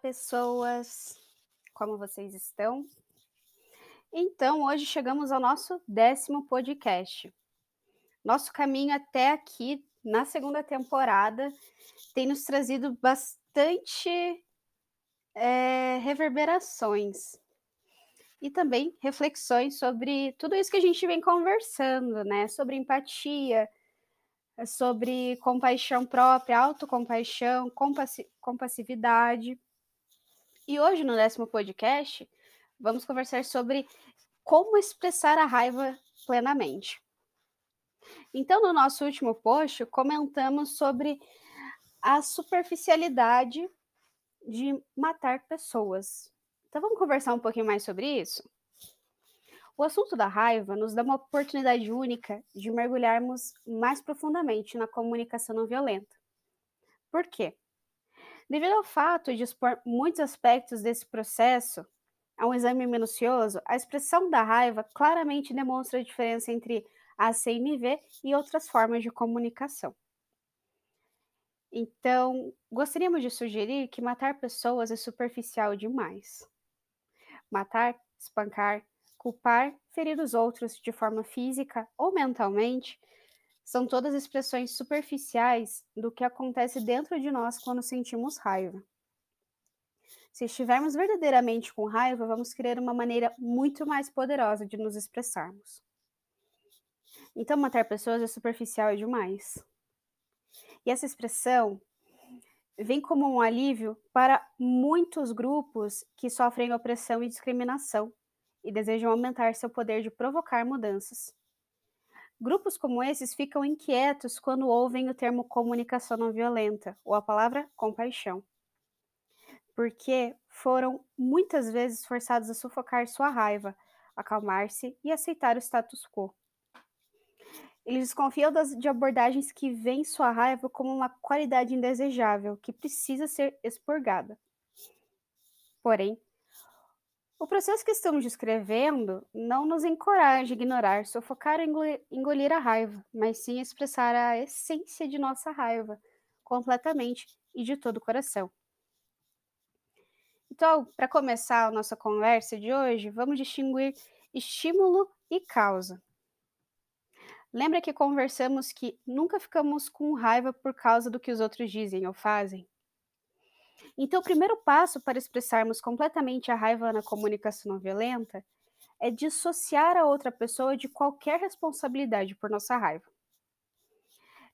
Pessoas! Como vocês estão? Então, hoje chegamos ao nosso décimo podcast. Nosso caminho até aqui, na segunda temporada, tem nos trazido bastante é, reverberações e também reflexões sobre tudo isso que a gente vem conversando, né? Sobre empatia, sobre compaixão própria, autocompaixão, compassividade. E hoje, no décimo podcast, vamos conversar sobre como expressar a raiva plenamente. Então, no nosso último post, comentamos sobre a superficialidade de matar pessoas. Então, vamos conversar um pouquinho mais sobre isso? O assunto da raiva nos dá uma oportunidade única de mergulharmos mais profundamente na comunicação não violenta. Por quê? Devido ao fato de expor muitos aspectos desse processo a um exame minucioso, a expressão da raiva claramente demonstra a diferença entre a CNV e outras formas de comunicação. Então, gostaríamos de sugerir que matar pessoas é superficial demais. Matar, espancar, culpar, ferir os outros de forma física ou mentalmente, são todas expressões superficiais do que acontece dentro de nós quando sentimos raiva. Se estivermos verdadeiramente com raiva, vamos querer uma maneira muito mais poderosa de nos expressarmos. Então, matar pessoas é superficial demais. E essa expressão vem como um alívio para muitos grupos que sofrem opressão e discriminação e desejam aumentar seu poder de provocar mudanças. Grupos como esses ficam inquietos quando ouvem o termo comunicação não violenta ou a palavra compaixão, porque foram muitas vezes forçados a sufocar sua raiva, acalmar-se e aceitar o status quo. Eles desconfiam das, de abordagens que veem sua raiva como uma qualidade indesejável que precisa ser expurgada. Porém, o processo que estamos descrevendo não nos encoraja a ignorar, sufocar ou engolir, a raiva, mas sim expressar a essência de nossa raiva, completamente e de todo o coração. Então, para começar a nossa conversa de hoje, vamos distinguir estímulo e causa. Lembra que conversamos que nunca ficamos com raiva por causa do que os outros dizem ou fazem? Então, o primeiro passo para expressarmos completamente a raiva na comunicação não violenta é dissociar a outra pessoa de qualquer responsabilidade por nossa raiva.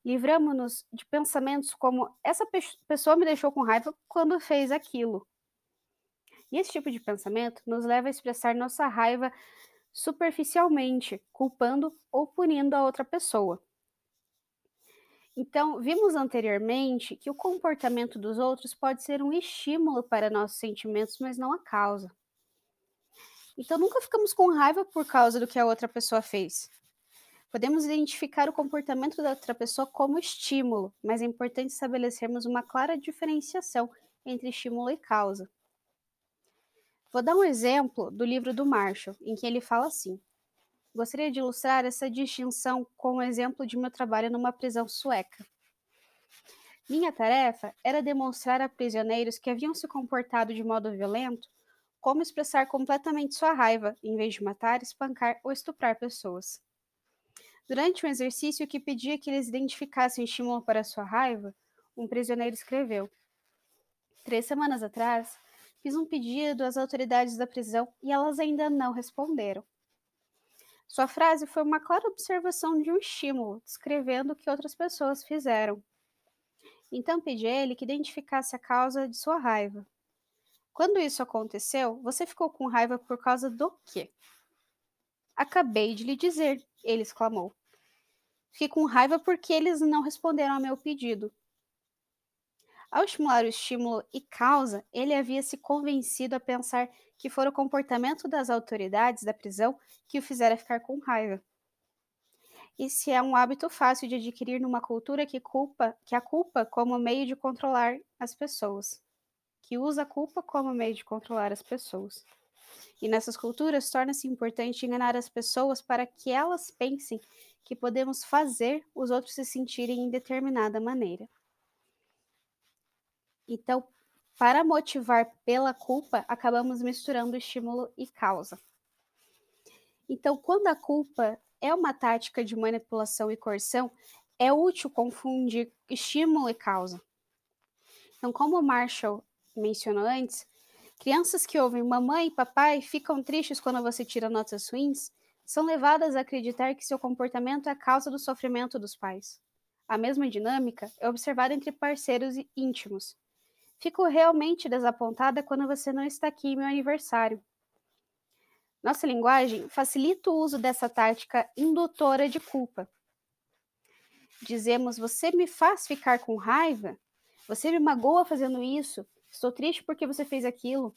Livramos-nos de pensamentos como essa pe pessoa me deixou com raiva quando fez aquilo. E esse tipo de pensamento nos leva a expressar nossa raiva superficialmente, culpando ou punindo a outra pessoa. Então, vimos anteriormente que o comportamento dos outros pode ser um estímulo para nossos sentimentos, mas não a causa. Então, nunca ficamos com raiva por causa do que a outra pessoa fez. Podemos identificar o comportamento da outra pessoa como estímulo, mas é importante estabelecermos uma clara diferenciação entre estímulo e causa. Vou dar um exemplo do livro do Marshall, em que ele fala assim: Gostaria de ilustrar essa distinção com o exemplo de meu trabalho numa prisão sueca. Minha tarefa era demonstrar a prisioneiros que haviam se comportado de modo violento como expressar completamente sua raiva, em vez de matar, espancar ou estuprar pessoas. Durante um exercício que pedia que eles identificassem o estímulo para sua raiva, um prisioneiro escreveu: Três semanas atrás, fiz um pedido às autoridades da prisão e elas ainda não responderam. Sua frase foi uma clara observação de um estímulo, descrevendo o que outras pessoas fizeram. Então pedi a ele que identificasse a causa de sua raiva. Quando isso aconteceu, você ficou com raiva por causa do quê? Acabei de lhe dizer, ele exclamou. Fiquei com raiva porque eles não responderam ao meu pedido. Ao estimular o estímulo e causa, ele havia se convencido a pensar que fora o comportamento das autoridades da prisão que o fizera ficar com raiva. Esse é um hábito fácil de adquirir numa cultura que culpa, que a culpa como meio de controlar as pessoas, que usa a culpa como meio de controlar as pessoas. E nessas culturas torna-se importante enganar as pessoas para que elas pensem que podemos fazer os outros se sentirem em determinada maneira. Então, para motivar pela culpa, acabamos misturando estímulo e causa. Então, quando a culpa é uma tática de manipulação e coerção, é útil confundir estímulo e causa. Então, como o Marshall mencionou antes, crianças que ouvem mamãe e papai ficam tristes quando você tira notas ruins são levadas a acreditar que seu comportamento é a causa do sofrimento dos pais. A mesma dinâmica é observada entre parceiros íntimos. Fico realmente desapontada quando você não está aqui em meu aniversário. Nossa linguagem facilita o uso dessa tática indutora de culpa. Dizemos: Você me faz ficar com raiva? Você me magoa fazendo isso? Estou triste porque você fez aquilo.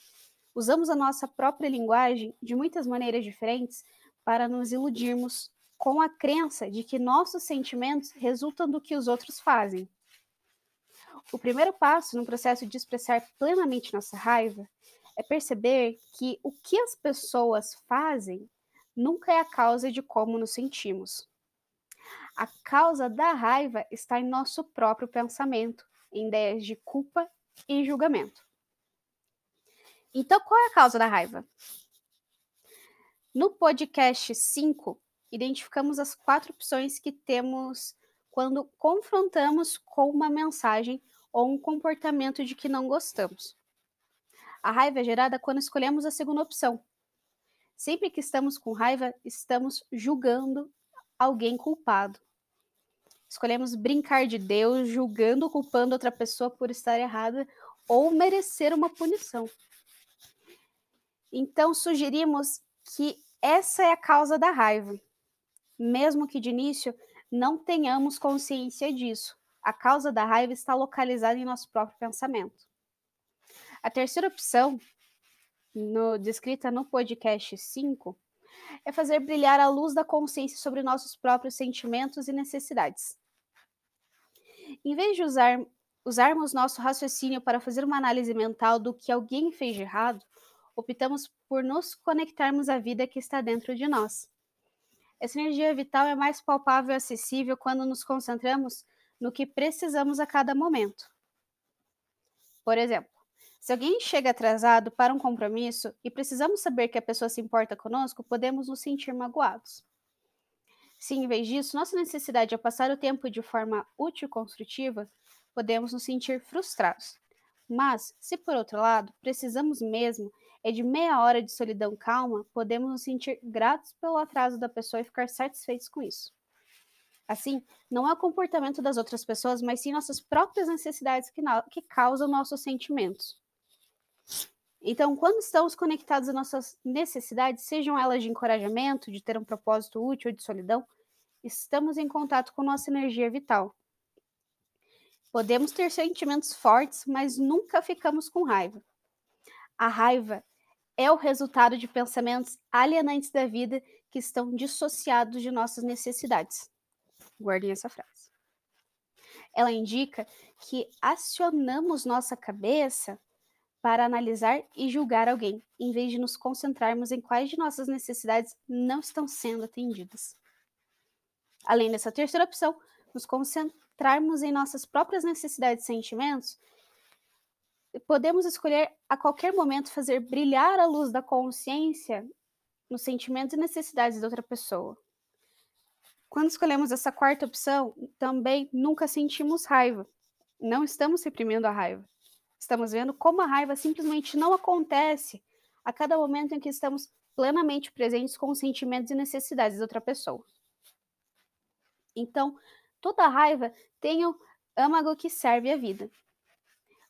Usamos a nossa própria linguagem de muitas maneiras diferentes para nos iludirmos com a crença de que nossos sentimentos resultam do que os outros fazem. O primeiro passo no processo de expressar plenamente nossa raiva é perceber que o que as pessoas fazem nunca é a causa de como nos sentimos. A causa da raiva está em nosso próprio pensamento, em ideias de culpa e julgamento. Então, qual é a causa da raiva? No podcast 5, identificamos as quatro opções que temos quando confrontamos com uma mensagem ou um comportamento de que não gostamos. A raiva é gerada quando escolhemos a segunda opção. Sempre que estamos com raiva, estamos julgando alguém culpado. Escolhemos brincar de Deus, julgando, culpando outra pessoa por estar errada ou merecer uma punição. Então, sugerimos que essa é a causa da raiva mesmo que de início não tenhamos consciência disso. A causa da raiva está localizada em nosso próprio pensamento. A terceira opção, no, descrita no podcast 5, é fazer brilhar a luz da consciência sobre nossos próprios sentimentos e necessidades. Em vez de usar, usarmos nosso raciocínio para fazer uma análise mental do que alguém fez de errado, optamos por nos conectarmos à vida que está dentro de nós. Essa energia vital é mais palpável e acessível quando nos concentramos no que precisamos a cada momento. Por exemplo, se alguém chega atrasado para um compromisso e precisamos saber que a pessoa se importa conosco, podemos nos sentir magoados. Se, em vez disso, nossa necessidade é passar o tempo de forma útil e construtiva, podemos nos sentir frustrados. Mas, se por outro lado, precisamos mesmo é de meia hora de solidão calma, podemos nos sentir gratos pelo atraso da pessoa e ficar satisfeitos com isso. Assim, não é o comportamento das outras pessoas, mas sim nossas próprias necessidades que, que causam nossos sentimentos. Então, quando estamos conectados às nossas necessidades, sejam elas de encorajamento, de ter um propósito útil ou de solidão, estamos em contato com nossa energia vital. Podemos ter sentimentos fortes, mas nunca ficamos com raiva. A raiva é o resultado de pensamentos alienantes da vida que estão dissociados de nossas necessidades. Guardem essa frase. Ela indica que acionamos nossa cabeça para analisar e julgar alguém, em vez de nos concentrarmos em quais de nossas necessidades não estão sendo atendidas. Além dessa terceira opção, nos concentrarmos em nossas próprias necessidades e sentimentos, podemos escolher a qualquer momento fazer brilhar a luz da consciência nos sentimentos e necessidades da outra pessoa. Quando escolhemos essa quarta opção, também nunca sentimos raiva. Não estamos reprimindo a raiva. Estamos vendo como a raiva simplesmente não acontece a cada momento em que estamos plenamente presentes com os sentimentos e necessidades da outra pessoa. Então, toda raiva tem o âmago que serve à vida.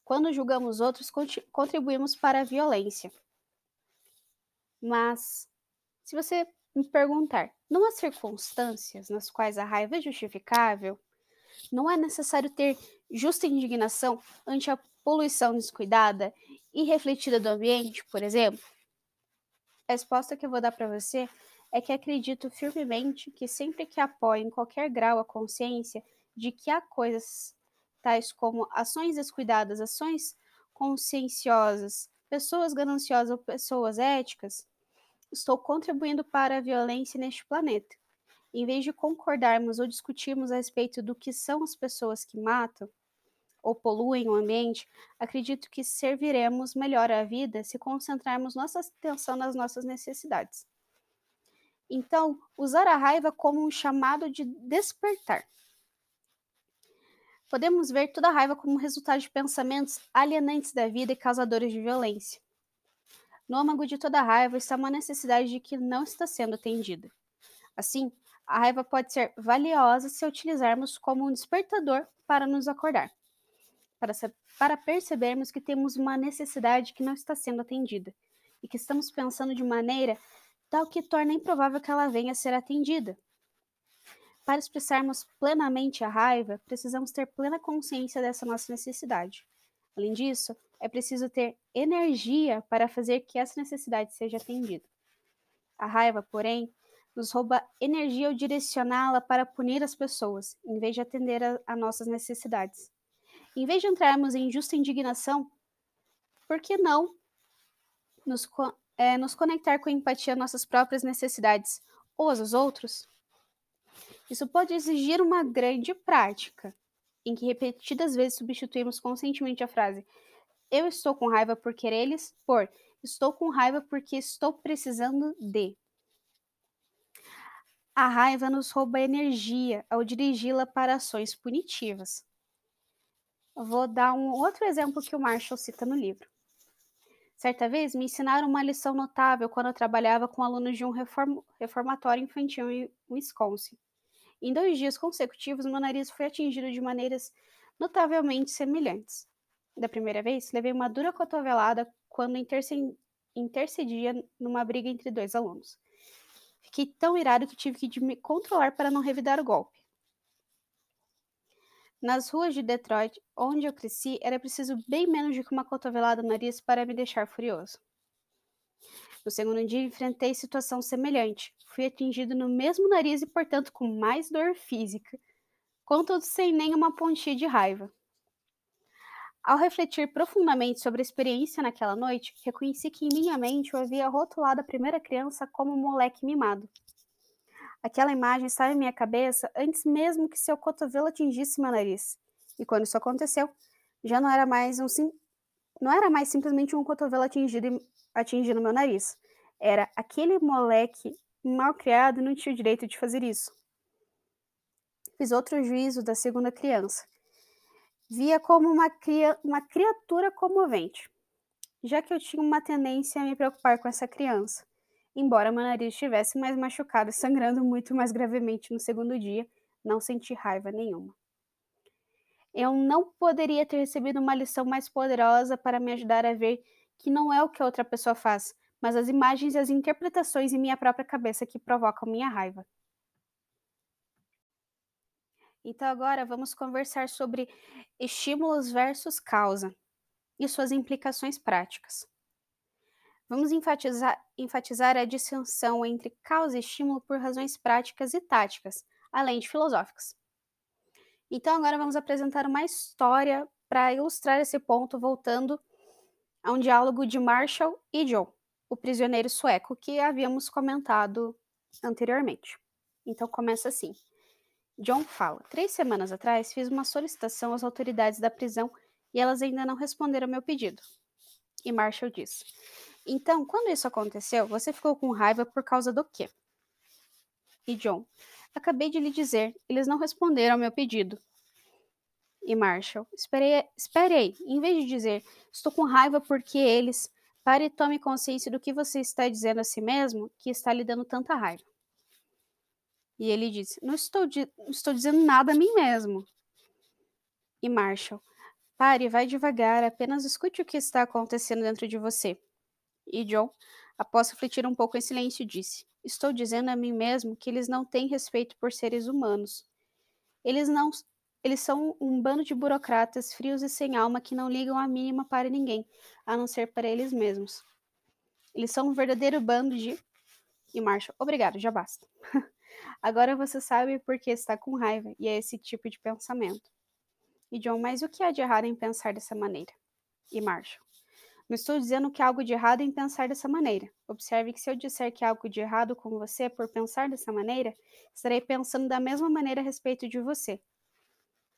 Quando julgamos outros, contribuímos para a violência. Mas, se você me perguntar, não há circunstâncias nas quais a raiva é justificável? Não é necessário ter justa indignação ante a poluição descuidada e refletida do ambiente, por exemplo? A resposta que eu vou dar para você é que acredito firmemente que sempre que apoio em qualquer grau a consciência de que há coisas tais como ações descuidadas, ações conscienciosas, pessoas gananciosas ou pessoas éticas, estou contribuindo para a violência neste planeta. Em vez de concordarmos ou discutirmos a respeito do que são as pessoas que matam, ou poluem o ambiente, acredito que serviremos melhor à vida se concentrarmos nossa atenção nas nossas necessidades. Então, usar a raiva como um chamado de despertar. Podemos ver toda a raiva como resultado de pensamentos alienantes da vida e causadores de violência. No âmago de toda raiva está uma necessidade de que não está sendo atendida. Assim, a raiva pode ser valiosa se utilizarmos como um despertador para nos acordar para, para percebermos que temos uma necessidade que não está sendo atendida e que estamos pensando de maneira tal que torna improvável que ela venha a ser atendida. Para expressarmos plenamente a raiva, precisamos ter plena consciência dessa nossa necessidade. Além disso, é preciso ter energia para fazer que essa necessidade seja atendida. A raiva, porém, nos rouba energia ao direcioná-la para punir as pessoas, em vez de atender a, a nossas necessidades. Em vez de entrarmos em justa indignação, por que não nos, é, nos conectar com empatia às nossas próprias necessidades ou às dos outros? Isso pode exigir uma grande prática, em que repetidas vezes substituímos conscientemente a frase eu estou com raiva por querer eles por estou com raiva porque estou precisando de. A raiva nos rouba energia ao dirigi-la para ações punitivas. Vou dar um outro exemplo que o Marshall cita no livro. Certa vez me ensinaram uma lição notável quando eu trabalhava com alunos de um reform reformatório infantil em Wisconsin. Em dois dias consecutivos, meu nariz foi atingido de maneiras notavelmente semelhantes. Da primeira vez, levei uma dura cotovelada quando intercedia numa briga entre dois alunos. Fiquei tão irado que tive que me controlar para não revidar o golpe. Nas ruas de Detroit, onde eu cresci, era preciso bem menos de que uma cotovelada no nariz para me deixar furioso. No segundo dia, enfrentei situação semelhante. Fui atingido no mesmo nariz e, portanto, com mais dor física, contudo sem nenhuma pontinha de raiva. Ao refletir profundamente sobre a experiência naquela noite, reconheci que em minha mente eu havia rotulado a primeira criança como um moleque mimado. Aquela imagem estava em minha cabeça antes mesmo que seu cotovelo atingisse meu nariz. E quando isso aconteceu, já não era mais um sim... não era mais simplesmente um cotovelo atingido atingindo meu nariz. Era aquele moleque mal criado não tinha o direito de fazer isso. Fiz outro juízo da segunda criança. Via como uma, cria... uma criatura comovente, já que eu tinha uma tendência a me preocupar com essa criança Embora meu nariz estivesse mais machucado e sangrando muito mais gravemente no segundo dia, não senti raiva nenhuma. Eu não poderia ter recebido uma lição mais poderosa para me ajudar a ver que não é o que a outra pessoa faz, mas as imagens e as interpretações em minha própria cabeça que provocam minha raiva. Então, agora vamos conversar sobre estímulos versus causa e suas implicações práticas. Vamos enfatizar, enfatizar a distinção entre causa e estímulo por razões práticas e táticas, além de filosóficas. Então, agora vamos apresentar uma história para ilustrar esse ponto, voltando a um diálogo de Marshall e John, o prisioneiro sueco que havíamos comentado anteriormente. Então, começa assim. John fala: Três semanas atrás fiz uma solicitação às autoridades da prisão e elas ainda não responderam meu pedido. E Marshall diz: então, quando isso aconteceu, você ficou com raiva por causa do quê? E John, acabei de lhe dizer, eles não responderam ao meu pedido. E Marshall, esperei, esperei, em vez de dizer, estou com raiva porque eles, pare e tome consciência do que você está dizendo a si mesmo que está lhe dando tanta raiva. E ele disse, não estou, não estou dizendo nada a mim mesmo. E Marshall, pare, vai devagar, apenas escute o que está acontecendo dentro de você. E John, após refletir um pouco em silêncio, disse: Estou dizendo a mim mesmo que eles não têm respeito por seres humanos. Eles não eles são um bando de burocratas frios e sem alma que não ligam a mínima para ninguém, a não ser para eles mesmos. Eles são um verdadeiro bando de. E Marshall, obrigado, já basta. Agora você sabe por que está com raiva, e é esse tipo de pensamento. E John, mas o que há de errado em pensar dessa maneira? E Marshall, não estou dizendo que há algo de errado em pensar dessa maneira. Observe que se eu disser que há algo de errado com você por pensar dessa maneira, estarei pensando da mesma maneira a respeito de você.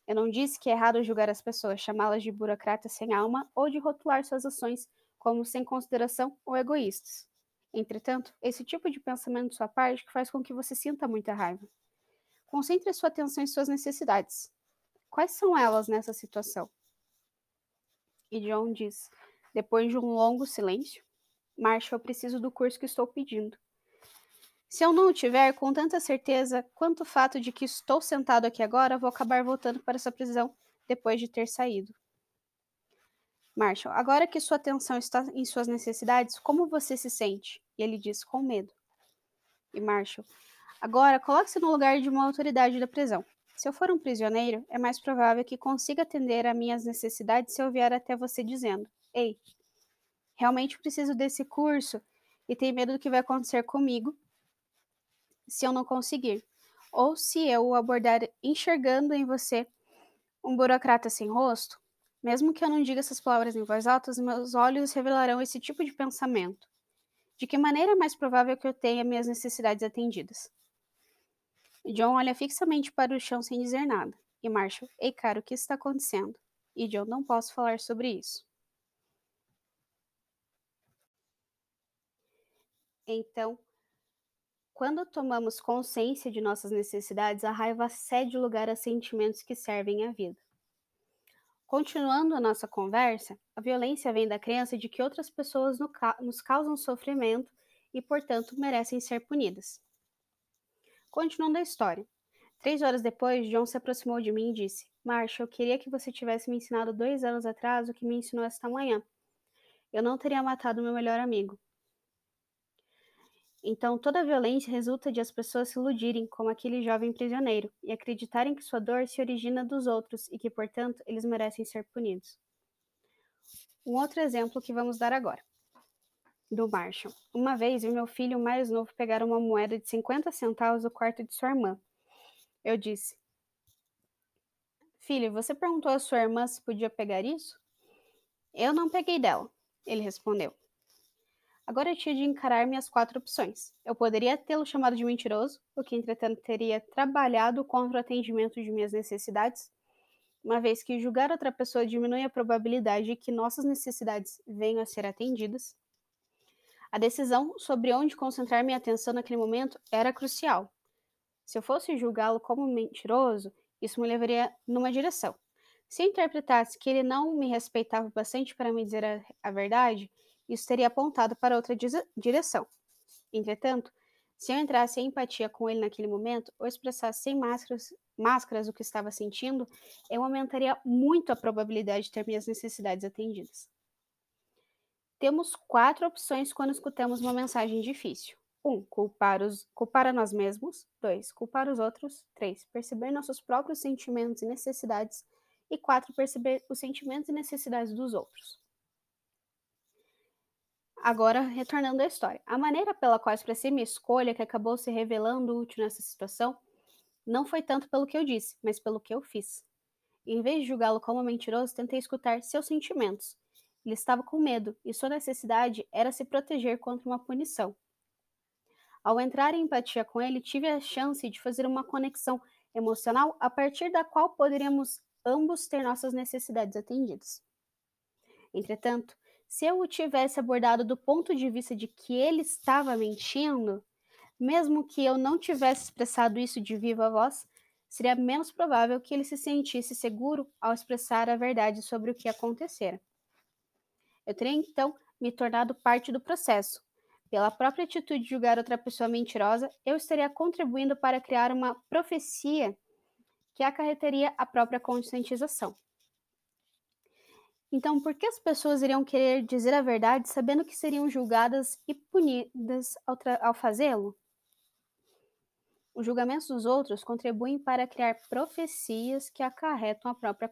Eu não disse que é errado julgar as pessoas, chamá-las de burocratas sem alma ou de rotular suas ações como sem consideração ou egoístas. Entretanto, esse tipo de pensamento de sua parte que faz com que você sinta muita raiva. Concentre sua atenção em suas necessidades. Quais são elas nessa situação? E John diz, depois de um longo silêncio: Marshall, eu preciso do curso que estou pedindo. Se eu não o tiver com tanta certeza quanto o fato de que estou sentado aqui agora, vou acabar voltando para essa prisão depois de ter saído. Marshall, agora que sua atenção está em suas necessidades, como você se sente? E ele diz, com medo. E Marshall, agora coloque-se no lugar de uma autoridade da prisão. Se eu for um prisioneiro, é mais provável que consiga atender a minhas necessidades se eu vier até você dizendo: Ei, realmente preciso desse curso e tenho medo do que vai acontecer comigo se eu não conseguir. Ou se eu o abordar enxergando em você um burocrata sem rosto, mesmo que eu não diga essas palavras em voz alta, os meus olhos revelarão esse tipo de pensamento. De que maneira é mais provável que eu tenha minhas necessidades atendidas? John olha fixamente para o chão sem dizer nada. E Marshall, ei, cara, o que está acontecendo? E John, não posso falar sobre isso. Então, quando tomamos consciência de nossas necessidades, a raiva cede lugar a sentimentos que servem à vida. Continuando a nossa conversa, a violência vem da crença de que outras pessoas nos causam sofrimento e, portanto, merecem ser punidas. Continuando a história. Três horas depois, John se aproximou de mim e disse: Marshall, eu queria que você tivesse me ensinado dois anos atrás o que me ensinou esta manhã. Eu não teria matado meu melhor amigo. Então, toda violência resulta de as pessoas se iludirem como aquele jovem prisioneiro e acreditarem que sua dor se origina dos outros e que, portanto, eles merecem ser punidos. Um outro exemplo que vamos dar agora. Do Marshall. Uma vez, vi meu filho mais novo pegar uma moeda de 50 centavos do quarto de sua irmã. Eu disse: Filho, você perguntou à sua irmã se podia pegar isso? Eu não peguei dela, ele respondeu. Agora eu tinha de encarar minhas quatro opções. Eu poderia tê-lo chamado de mentiroso, o que entretanto teria trabalhado contra o atendimento de minhas necessidades, uma vez que julgar outra pessoa diminui a probabilidade de que nossas necessidades venham a ser atendidas. A decisão sobre onde concentrar minha atenção naquele momento era crucial. Se eu fosse julgá-lo como mentiroso, isso me levaria numa direção. Se eu interpretasse que ele não me respeitava bastante para me dizer a, a verdade, isso teria apontado para outra direção. Entretanto, se eu entrasse em empatia com ele naquele momento, ou expressasse sem máscaras, máscaras o que estava sentindo, eu aumentaria muito a probabilidade de ter minhas necessidades atendidas. Temos quatro opções quando escutamos uma mensagem difícil. 1. Um, culpar, os, culpar a nós mesmos. 2. Culpar os outros. 3. Perceber nossos próprios sentimentos e necessidades. E 4. Perceber os sentimentos e necessidades dos outros. Agora, retornando à história. A maneira pela qual expressei minha escolha, que acabou se revelando útil nessa situação, não foi tanto pelo que eu disse, mas pelo que eu fiz. Em vez de julgá-lo como mentiroso, tentei escutar seus sentimentos. Ele estava com medo, e sua necessidade era se proteger contra uma punição. Ao entrar em empatia com ele, tive a chance de fazer uma conexão emocional a partir da qual poderíamos ambos ter nossas necessidades atendidas. Entretanto, se eu o tivesse abordado do ponto de vista de que ele estava mentindo, mesmo que eu não tivesse expressado isso de viva voz, seria menos provável que ele se sentisse seguro ao expressar a verdade sobre o que acontecera. Eu teria então me tornado parte do processo. Pela própria atitude de julgar outra pessoa mentirosa, eu estaria contribuindo para criar uma profecia que acarretaria a própria conscientização. Então, por que as pessoas iriam querer dizer a verdade sabendo que seriam julgadas e punidas ao, ao fazê-lo? Os julgamentos dos outros contribuem para criar profecias que acarretam a própria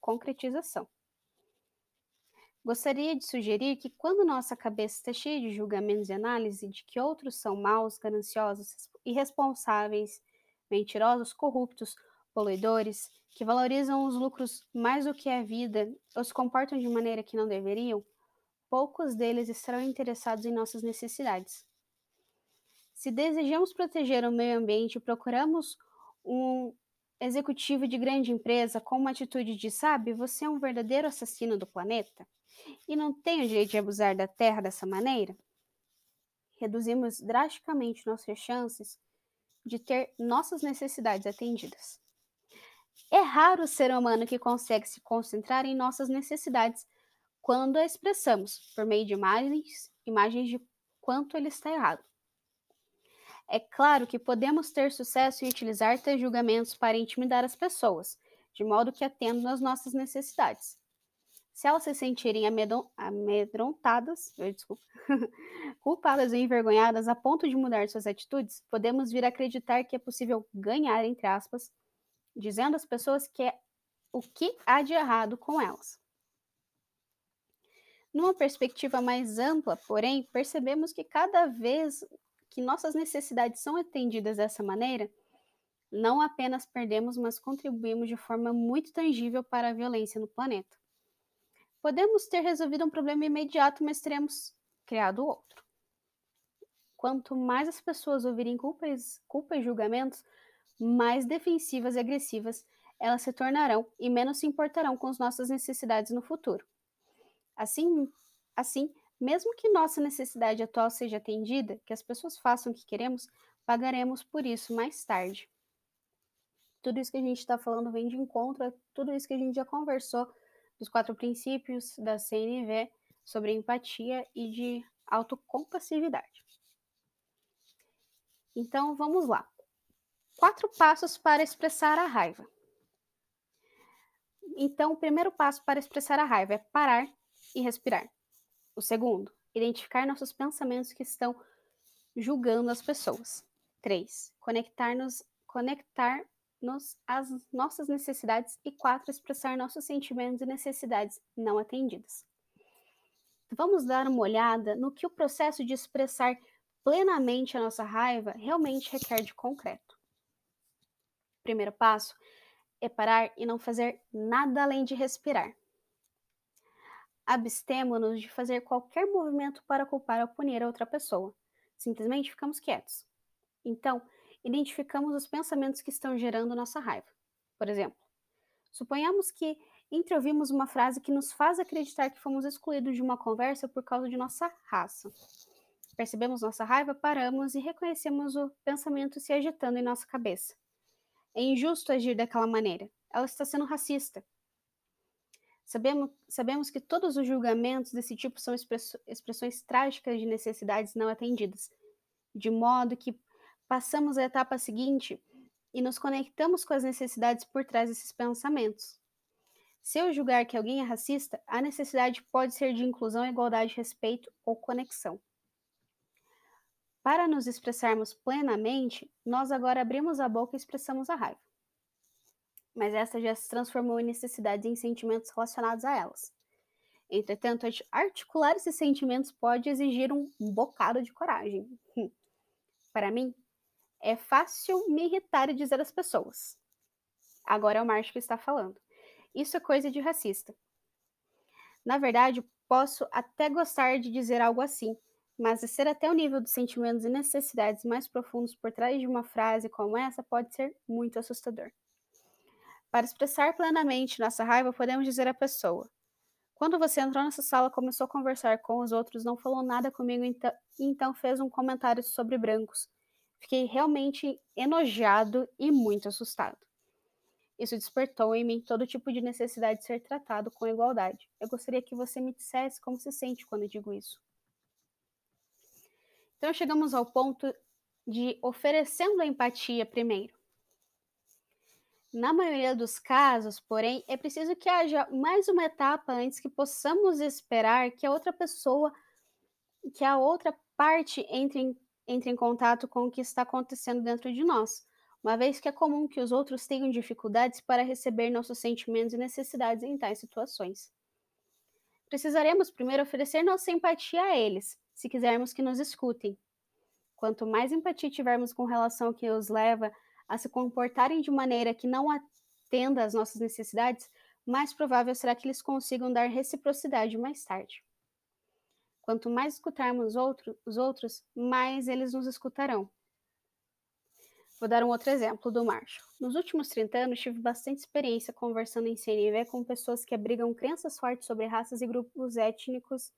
concretização. Gostaria de sugerir que, quando nossa cabeça está cheia de julgamentos e análise de que outros são maus, gananciosos, irresponsáveis, mentirosos, corruptos, poluidores, que valorizam os lucros mais do que a vida ou se comportam de maneira que não deveriam, poucos deles estarão interessados em nossas necessidades. Se desejamos proteger o meio ambiente e procuramos um executivo de grande empresa com uma atitude de, sabe, você é um verdadeiro assassino do planeta e não tem o direito de abusar da Terra dessa maneira? Reduzimos drasticamente nossas chances de ter nossas necessidades atendidas. É raro o ser humano que consegue se concentrar em nossas necessidades quando a expressamos por meio de imagens, imagens de quanto ele está errado. É claro que podemos ter sucesso em utilizar tais julgamentos para intimidar as pessoas, de modo que atendam às nossas necessidades. Se elas se sentirem amedrontadas, desculpa, culpadas ou envergonhadas a ponto de mudar suas atitudes, podemos vir a acreditar que é possível ganhar, entre aspas, dizendo às pessoas que é o que há de errado com elas. Numa perspectiva mais ampla, porém, percebemos que cada vez que nossas necessidades são atendidas dessa maneira, não apenas perdemos, mas contribuímos de forma muito tangível para a violência no planeta. Podemos ter resolvido um problema imediato, mas teremos criado outro. Quanto mais as pessoas ouvirem culpas, culpa e julgamentos, mais defensivas e agressivas elas se tornarão e menos se importarão com as nossas necessidades no futuro. Assim, assim, mesmo que nossa necessidade atual seja atendida, que as pessoas façam o que queremos, pagaremos por isso mais tarde. Tudo isso que a gente está falando vem de encontro a tudo isso que a gente já conversou dos quatro princípios da CNV sobre empatia e de autocompassividade. Então, vamos lá. Quatro passos para expressar a raiva. Então, o primeiro passo para expressar a raiva é parar e respirar. O segundo, identificar nossos pensamentos que estão julgando as pessoas. 3. Conectar-nos conectar-nos às nossas necessidades. E 4. Expressar nossos sentimentos e necessidades não atendidas. Vamos dar uma olhada no que o processo de expressar plenamente a nossa raiva realmente requer de concreto. Primeiro passo é parar e não fazer nada além de respirar abstemo-nos de fazer qualquer movimento para culpar ou punir a outra pessoa. Simplesmente ficamos quietos. Então, identificamos os pensamentos que estão gerando nossa raiva. Por exemplo, suponhamos que entreouvimos uma frase que nos faz acreditar que fomos excluídos de uma conversa por causa de nossa raça. Percebemos nossa raiva, paramos e reconhecemos o pensamento se agitando em nossa cabeça. É injusto agir daquela maneira. Ela está sendo racista. Sabemos, sabemos que todos os julgamentos desse tipo são expressões trágicas de necessidades não atendidas, de modo que passamos à etapa seguinte e nos conectamos com as necessidades por trás desses pensamentos. Se eu julgar que alguém é racista, a necessidade pode ser de inclusão, igualdade, respeito ou conexão. Para nos expressarmos plenamente, nós agora abrimos a boca e expressamos a raiva mas essa já se transformou em necessidades e sentimentos relacionados a elas. Entretanto, articular esses sentimentos pode exigir um bocado de coragem. Hum. Para mim, é fácil me irritar e dizer às pessoas. Agora é o Marcio que está falando. Isso é coisa de racista. Na verdade, posso até gostar de dizer algo assim, mas descer até o nível dos sentimentos e necessidades mais profundos por trás de uma frase como essa pode ser muito assustador. Para expressar plenamente nossa raiva, podemos dizer à pessoa: Quando você entrou nessa sala, começou a conversar com os outros, não falou nada comigo então, então fez um comentário sobre brancos. Fiquei realmente enojado e muito assustado. Isso despertou em mim todo tipo de necessidade de ser tratado com igualdade. Eu gostaria que você me dissesse como se sente quando digo isso. Então chegamos ao ponto de oferecendo a empatia primeiro. Na maioria dos casos, porém, é preciso que haja mais uma etapa antes que possamos esperar que a outra pessoa, que a outra parte entre em, entre em contato com o que está acontecendo dentro de nós, uma vez que é comum que os outros tenham dificuldades para receber nossos sentimentos e necessidades em tais situações. Precisaremos primeiro oferecer nossa empatia a eles, se quisermos que nos escutem. Quanto mais empatia tivermos com relação ao que os leva a se comportarem de maneira que não atenda às nossas necessidades, mais provável será que eles consigam dar reciprocidade mais tarde. Quanto mais escutarmos outro, os outros, mais eles nos escutarão. Vou dar um outro exemplo do Marshall. Nos últimos 30 anos, tive bastante experiência conversando em CNV com pessoas que abrigam crenças fortes sobre raças e grupos étnicos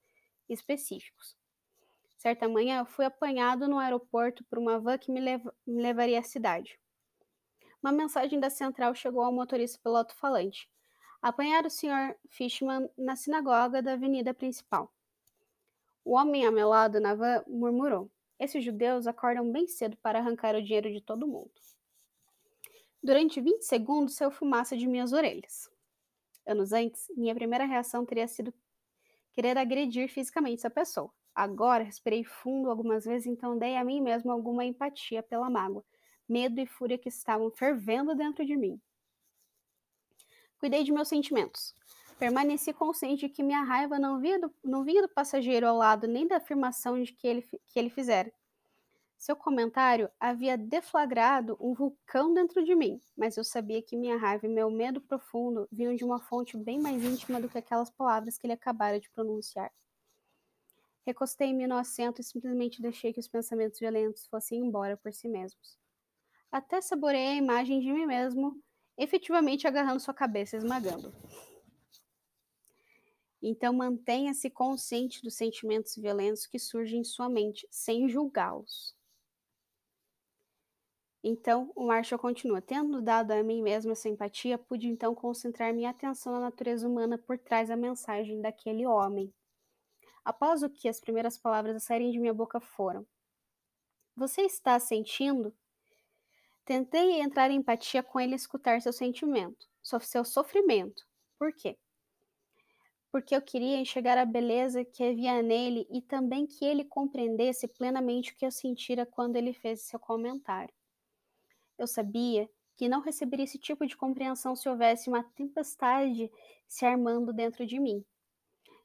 específicos. Certa manhã, eu fui apanhado no aeroporto por uma van que me, lev me levaria à cidade. Uma mensagem da central chegou ao motorista piloto falante. Apanhar o Sr. Fishman na sinagoga da avenida principal. O homem ao meu lado na van murmurou. Esses judeus acordam bem cedo para arrancar o dinheiro de todo mundo. Durante 20 segundos saiu fumaça de minhas orelhas. Anos antes, minha primeira reação teria sido querer agredir fisicamente essa pessoa. Agora, respirei fundo algumas vezes, então dei a mim mesmo alguma empatia pela mágoa, medo e fúria que estavam fervendo dentro de mim. Cuidei de meus sentimentos. Permaneci consciente de que minha raiva não vinha do, não vinha do passageiro ao lado, nem da afirmação de que ele, que ele fizera. Seu comentário havia deflagrado um vulcão dentro de mim, mas eu sabia que minha raiva e meu medo profundo vinham de uma fonte bem mais íntima do que aquelas palavras que ele acabara de pronunciar. Recostei-me no assento e simplesmente deixei que os pensamentos violentos fossem embora por si mesmos. Até saboreei a imagem de mim mesmo efetivamente agarrando sua cabeça e esmagando. Então mantenha-se consciente dos sentimentos violentos que surgem em sua mente, sem julgá-los. Então, o Marshall continua: Tendo dado a mim mesmo essa empatia, pude então concentrar minha atenção na natureza humana por trás da mensagem daquele homem. Após o que as primeiras palavras a saírem de minha boca foram: Você está sentindo? Tentei entrar em empatia com ele e escutar seu sentimento, seu sofrimento. Por quê? porque eu queria enxergar a beleza que havia nele e também que ele compreendesse plenamente o que eu sentira quando ele fez seu comentário. Eu sabia que não receberia esse tipo de compreensão se houvesse uma tempestade se armando dentro de mim.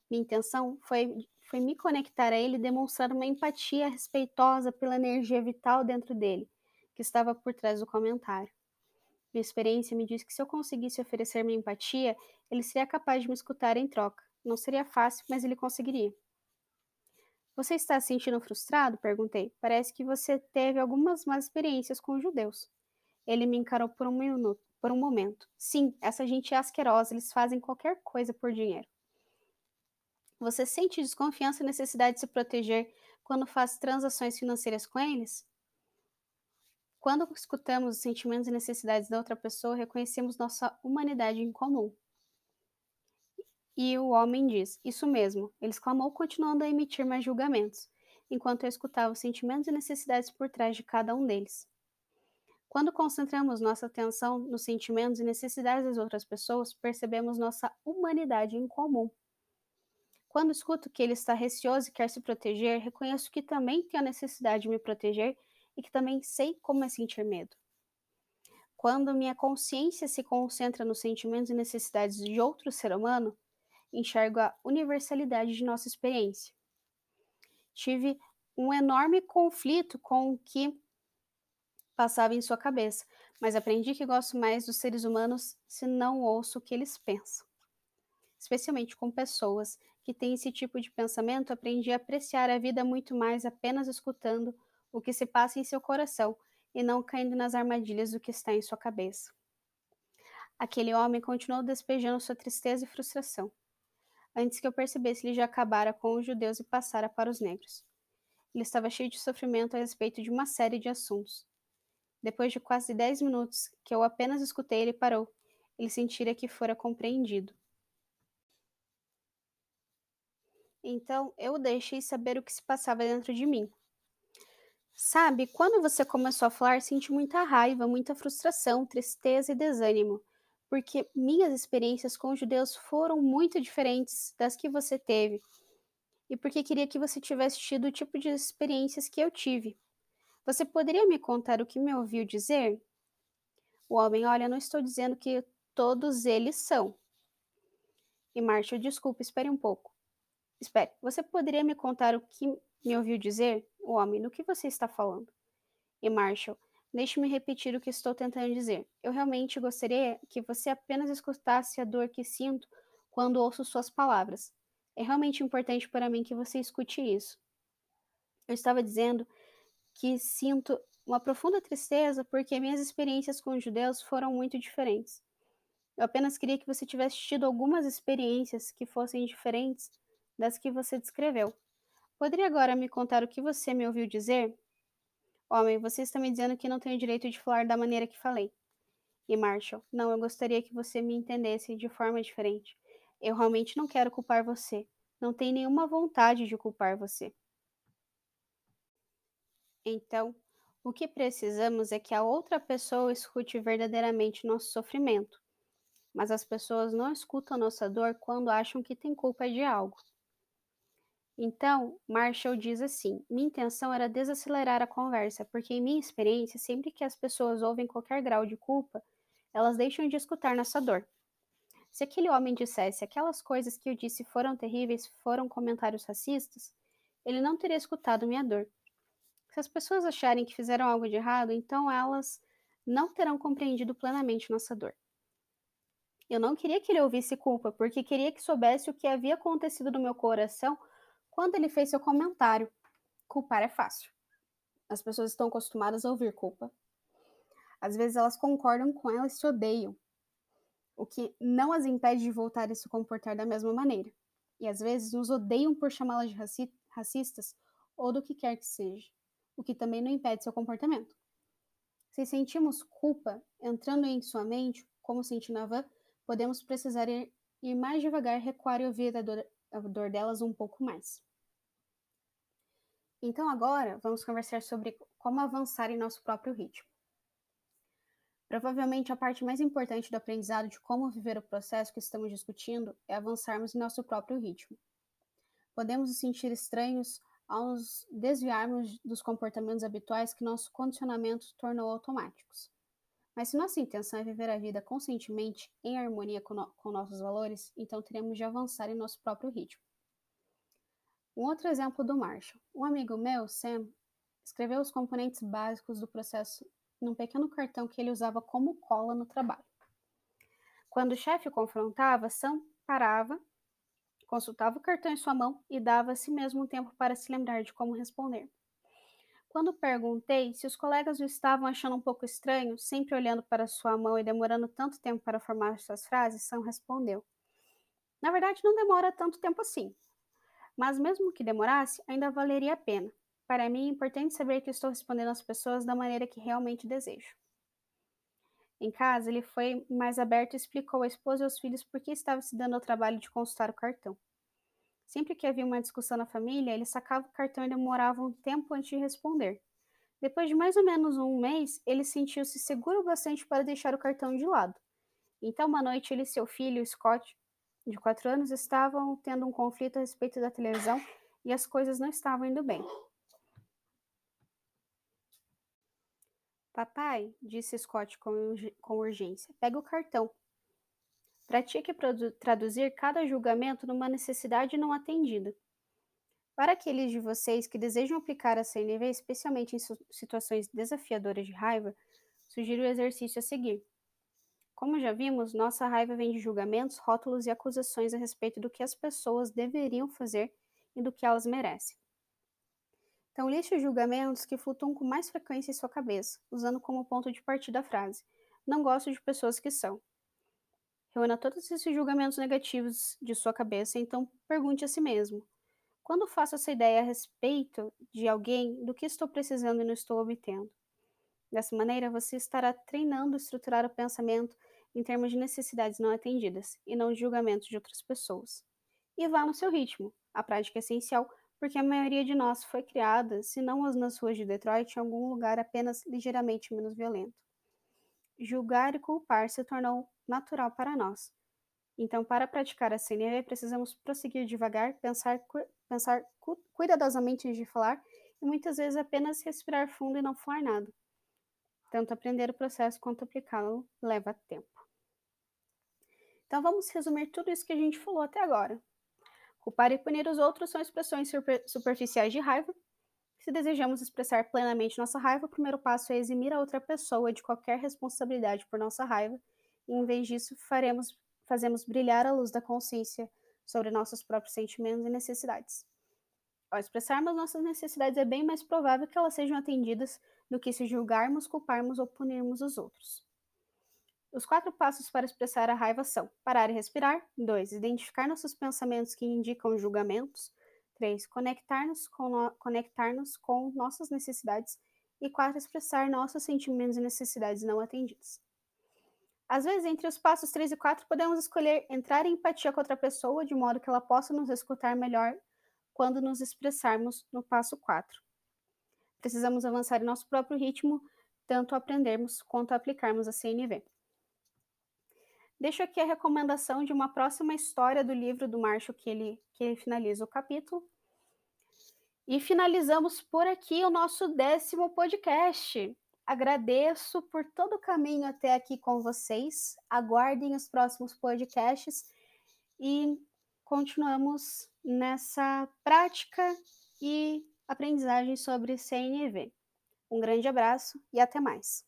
Minha intenção foi, foi me conectar a ele e demonstrar uma empatia respeitosa pela energia vital dentro dele, que estava por trás do comentário. Minha experiência me disse que se eu conseguisse oferecer minha empatia, ele seria capaz de me escutar em troca. Não seria fácil, mas ele conseguiria. Você está se sentindo frustrado? Perguntei. Parece que você teve algumas más experiências com os judeus. Ele me encarou por um minuto, por um momento. Sim, essa gente é asquerosa, eles fazem qualquer coisa por dinheiro. Você sente desconfiança e necessidade de se proteger quando faz transações financeiras com eles? Quando escutamos os sentimentos e necessidades da outra pessoa, reconhecemos nossa humanidade em comum. E o homem diz: Isso mesmo. Ele exclamou, continuando a emitir mais julgamentos, enquanto eu escutava os sentimentos e necessidades por trás de cada um deles. Quando concentramos nossa atenção nos sentimentos e necessidades das outras pessoas, percebemos nossa humanidade em comum. Quando escuto que ele está receoso e quer se proteger, reconheço que também tenho a necessidade de me proteger e que também sei como é sentir medo. Quando minha consciência se concentra nos sentimentos e necessidades de outro ser humano, enxergo a universalidade de nossa experiência. Tive um enorme conflito com o que passava em sua cabeça, mas aprendi que gosto mais dos seres humanos se não ouço o que eles pensam. Especialmente com pessoas que têm esse tipo de pensamento, aprendi a apreciar a vida muito mais apenas escutando o que se passa em seu coração e não caindo nas armadilhas do que está em sua cabeça. Aquele homem continuou despejando sua tristeza e frustração. Antes que eu percebesse, ele já acabara com os judeus e passara para os negros. Ele estava cheio de sofrimento a respeito de uma série de assuntos. Depois de quase dez minutos que eu apenas escutei, ele parou. Ele sentira que fora compreendido. Então eu deixei saber o que se passava dentro de mim. Sabe, quando você começou a falar, senti muita raiva, muita frustração, tristeza e desânimo, porque minhas experiências com judeus foram muito diferentes das que você teve, e porque queria que você tivesse tido o tipo de experiências que eu tive. Você poderia me contar o que me ouviu dizer? O homem, olha, não estou dizendo que todos eles são. E Marshall, desculpa, espere um pouco. Espere, você poderia me contar o que me ouviu dizer? O homem, no que você está falando? E Marshall, deixe-me repetir o que estou tentando dizer. Eu realmente gostaria que você apenas escutasse a dor que sinto quando ouço suas palavras. É realmente importante para mim que você escute isso. Eu estava dizendo que sinto Uma profunda tristeza porque minhas experiências com os judeus foram muito diferentes. Eu apenas queria que você tivesse tido algumas experiências que fossem diferentes das que você descreveu. Poderia agora me contar o que você me ouviu dizer? Homem, você está me dizendo que não tenho direito de falar da maneira que falei. E Marshall, não, eu gostaria que você me entendesse de forma diferente. Eu realmente não quero culpar você. Não tenho nenhuma vontade de culpar você. Então, o que precisamos é que a outra pessoa escute verdadeiramente nosso sofrimento. Mas as pessoas não escutam nossa dor quando acham que tem culpa de algo. Então, Marshall diz assim: minha intenção era desacelerar a conversa, porque, em minha experiência, sempre que as pessoas ouvem qualquer grau de culpa, elas deixam de escutar nossa dor. Se aquele homem dissesse aquelas coisas que eu disse foram terríveis, foram comentários racistas, ele não teria escutado minha dor. Se as pessoas acharem que fizeram algo de errado, então elas não terão compreendido plenamente nossa dor. Eu não queria que ele ouvisse culpa, porque queria que soubesse o que havia acontecido no meu coração quando ele fez seu comentário. Culpar é fácil. As pessoas estão acostumadas a ouvir culpa. Às vezes elas concordam com ela e se odeiam, o que não as impede de voltar a se comportar da mesma maneira. E às vezes nos odeiam por chamá-las de raci racistas ou do que quer que seja, o que também não impede seu comportamento. Se sentimos culpa entrando em sua mente, como senti na van, podemos precisar ir, ir mais devagar, recuar e ouvir a dor, a dor delas um pouco mais. Então, agora vamos conversar sobre como avançar em nosso próprio ritmo. Provavelmente a parte mais importante do aprendizado de como viver o processo que estamos discutindo é avançarmos em nosso próprio ritmo. Podemos nos sentir estranhos ao nos desviarmos dos comportamentos habituais que nosso condicionamento tornou automáticos. Mas se nossa intenção é viver a vida conscientemente, em harmonia com, no com nossos valores, então teremos de avançar em nosso próprio ritmo. Um outro exemplo do Marshall. Um amigo meu, Sam, escreveu os componentes básicos do processo num pequeno cartão que ele usava como cola no trabalho. Quando o chefe o confrontava, Sam parava, consultava o cartão em sua mão e dava a si mesmo um tempo para se lembrar de como responder. Quando perguntei se os colegas o estavam achando um pouco estranho, sempre olhando para sua mão e demorando tanto tempo para formar suas frases, Sam respondeu: Na verdade, não demora tanto tempo assim. Mas mesmo que demorasse, ainda valeria a pena. Para mim é importante saber que estou respondendo às pessoas da maneira que realmente desejo. Em casa, ele foi mais aberto e explicou à esposa e aos filhos por que estava se dando ao trabalho de consultar o cartão. Sempre que havia uma discussão na família, ele sacava o cartão e demorava um tempo antes de responder. Depois de mais ou menos um mês, ele sentiu-se seguro bastante para deixar o cartão de lado. Então, uma noite, ele e seu filho, Scott, de quatro anos, estavam tendo um conflito a respeito da televisão e as coisas não estavam indo bem. Papai, disse Scott com, com urgência, pega o cartão. Pratique traduzir cada julgamento numa necessidade não atendida. Para aqueles de vocês que desejam aplicar a CNV, especialmente em situações desafiadoras de raiva, sugiro o exercício a seguir. Como já vimos, nossa raiva vem de julgamentos, rótulos e acusações a respeito do que as pessoas deveriam fazer e do que elas merecem. Então, liste os julgamentos que flutuam com mais frequência em sua cabeça, usando como ponto de partida a frase: Não gosto de pessoas que são. Reúna todos esses julgamentos negativos de sua cabeça, então pergunte a si mesmo: quando faço essa ideia a respeito de alguém, do que estou precisando e não estou obtendo? Dessa maneira, você estará treinando estruturar o pensamento em termos de necessidades não atendidas e não de julgamentos de outras pessoas. E vá no seu ritmo. A prática é essencial porque a maioria de nós foi criada, se não as nas ruas de Detroit, em algum lugar apenas ligeiramente menos violento. Julgar e culpar se tornou natural para nós. Então, para praticar a CNV, precisamos prosseguir devagar, pensar, cu pensar cu cuidadosamente antes de falar e muitas vezes apenas respirar fundo e não falar nada. Tanto aprender o processo quanto aplicá-lo leva tempo. Então, vamos resumir tudo isso que a gente falou até agora. Culpar e punir os outros são expressões super superficiais de raiva se desejamos expressar plenamente nossa raiva, o primeiro passo é eximir a outra pessoa de qualquer responsabilidade por nossa raiva, e em vez disso, faremos, fazemos brilhar a luz da consciência sobre nossos próprios sentimentos e necessidades. Ao expressarmos nossas necessidades, é bem mais provável que elas sejam atendidas do que se julgarmos, culparmos ou punirmos os outros. Os quatro passos para expressar a raiva são: parar e respirar. 2. Identificar nossos pensamentos que indicam julgamentos. 3. Conectar-nos com, no... conectar com nossas necessidades. E 4. Expressar nossos sentimentos e necessidades não atendidas. Às vezes, entre os passos 3 e 4, podemos escolher entrar em empatia com outra pessoa de modo que ela possa nos escutar melhor quando nos expressarmos no passo 4. Precisamos avançar em nosso próprio ritmo, tanto aprendermos quanto aplicarmos a CNV. Deixo aqui a recomendação de uma próxima história do livro do Marshall que ele, que ele finaliza o capítulo. E finalizamos por aqui o nosso décimo podcast. Agradeço por todo o caminho até aqui com vocês. Aguardem os próximos podcasts e continuamos nessa prática e aprendizagem sobre CNV. Um grande abraço e até mais.